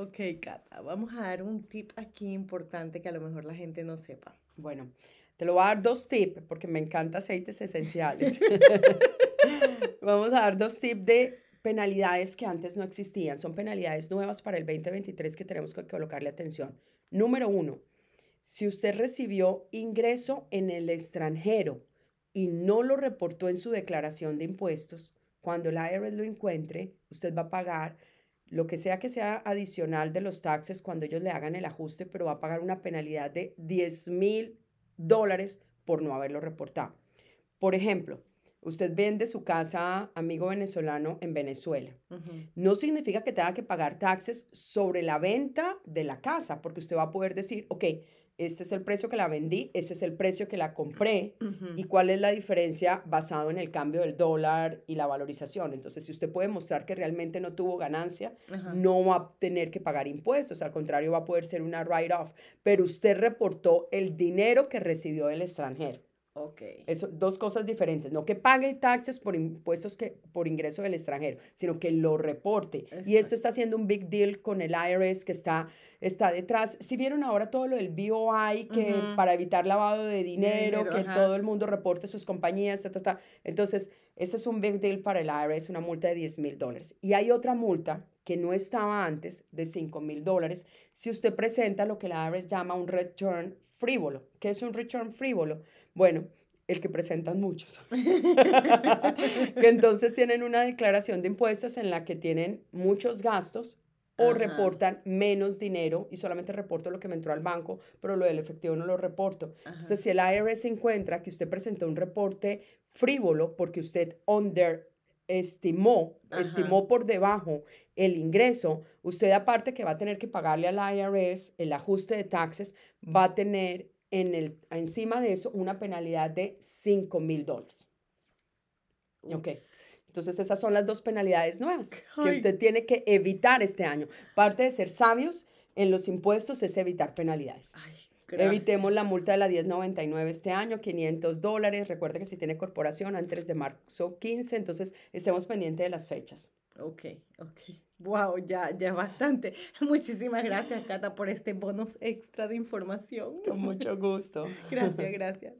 Ok, Cata, vamos a dar un tip aquí importante que a lo mejor la gente no sepa. Bueno, te lo voy a dar dos tips porque me encanta aceites esenciales. vamos a dar dos tips de penalidades que antes no existían. Son penalidades nuevas para el 2023 que tenemos que colocarle atención. Número uno, si usted recibió ingreso en el extranjero y no lo reportó en su declaración de impuestos, cuando el IRS lo encuentre, usted va a pagar lo que sea que sea adicional de los taxes cuando ellos le hagan el ajuste, pero va a pagar una penalidad de 10 mil dólares por no haberlo reportado. Por ejemplo, usted vende su casa, amigo venezolano, en Venezuela. No significa que tenga que pagar taxes sobre la venta de la casa, porque usted va a poder decir, ok, este es el precio que la vendí, ese es el precio que la compré y cuál es la diferencia basado en el cambio del dólar y la valorización. Entonces, si usted puede mostrar que realmente no tuvo ganancia, no va a tener que pagar impuestos, al contrario, va a poder ser una write-off, pero usted reportó el dinero que recibió del extranjero. Ok. Eso, dos cosas diferentes. No que pague taxes por impuestos que, por ingreso del extranjero, sino que lo reporte. Y esto está haciendo un big deal con el IRS que está, está detrás. Si vieron ahora todo lo del BOI, que para evitar lavado de dinero, que todo el mundo reporte sus compañías, ta, ta, ta. Entonces, este es un big deal para el IRS, una multa de 10 mil dólares. Y hay otra multa que no estaba antes de 5 mil dólares si usted presenta lo que el IRS llama un return frívolo. ¿Qué es un return frívolo? Bueno, el que presentan muchos. que entonces tienen una declaración de impuestos en la que tienen muchos gastos o reportan menos dinero y solamente reporto lo que me entró al banco, pero lo del efectivo no lo reporto. Entonces, si el IRS encuentra que usted presentó un reporte frívolo porque usted underestimó, estimó por debajo el ingreso, usted aparte que va a tener que pagarle al IRS el ajuste de taxes, va a tener en el, encima de eso una penalidad de 5 mil dólares. Ok. Entonces esas son las dos penalidades nuevas que usted tiene que evitar este año. Parte de ser sabios en los impuestos es evitar penalidades. Evitemos la multa de la 1099 este año, 500 dólares. Recuerde que si tiene corporación antes de marzo 15, entonces estemos pendientes de las fechas. Ok, ok. Wow, ya, ya bastante. Muchísimas gracias, Cata, por este bonus extra de información. Con mucho gusto. Gracias, gracias.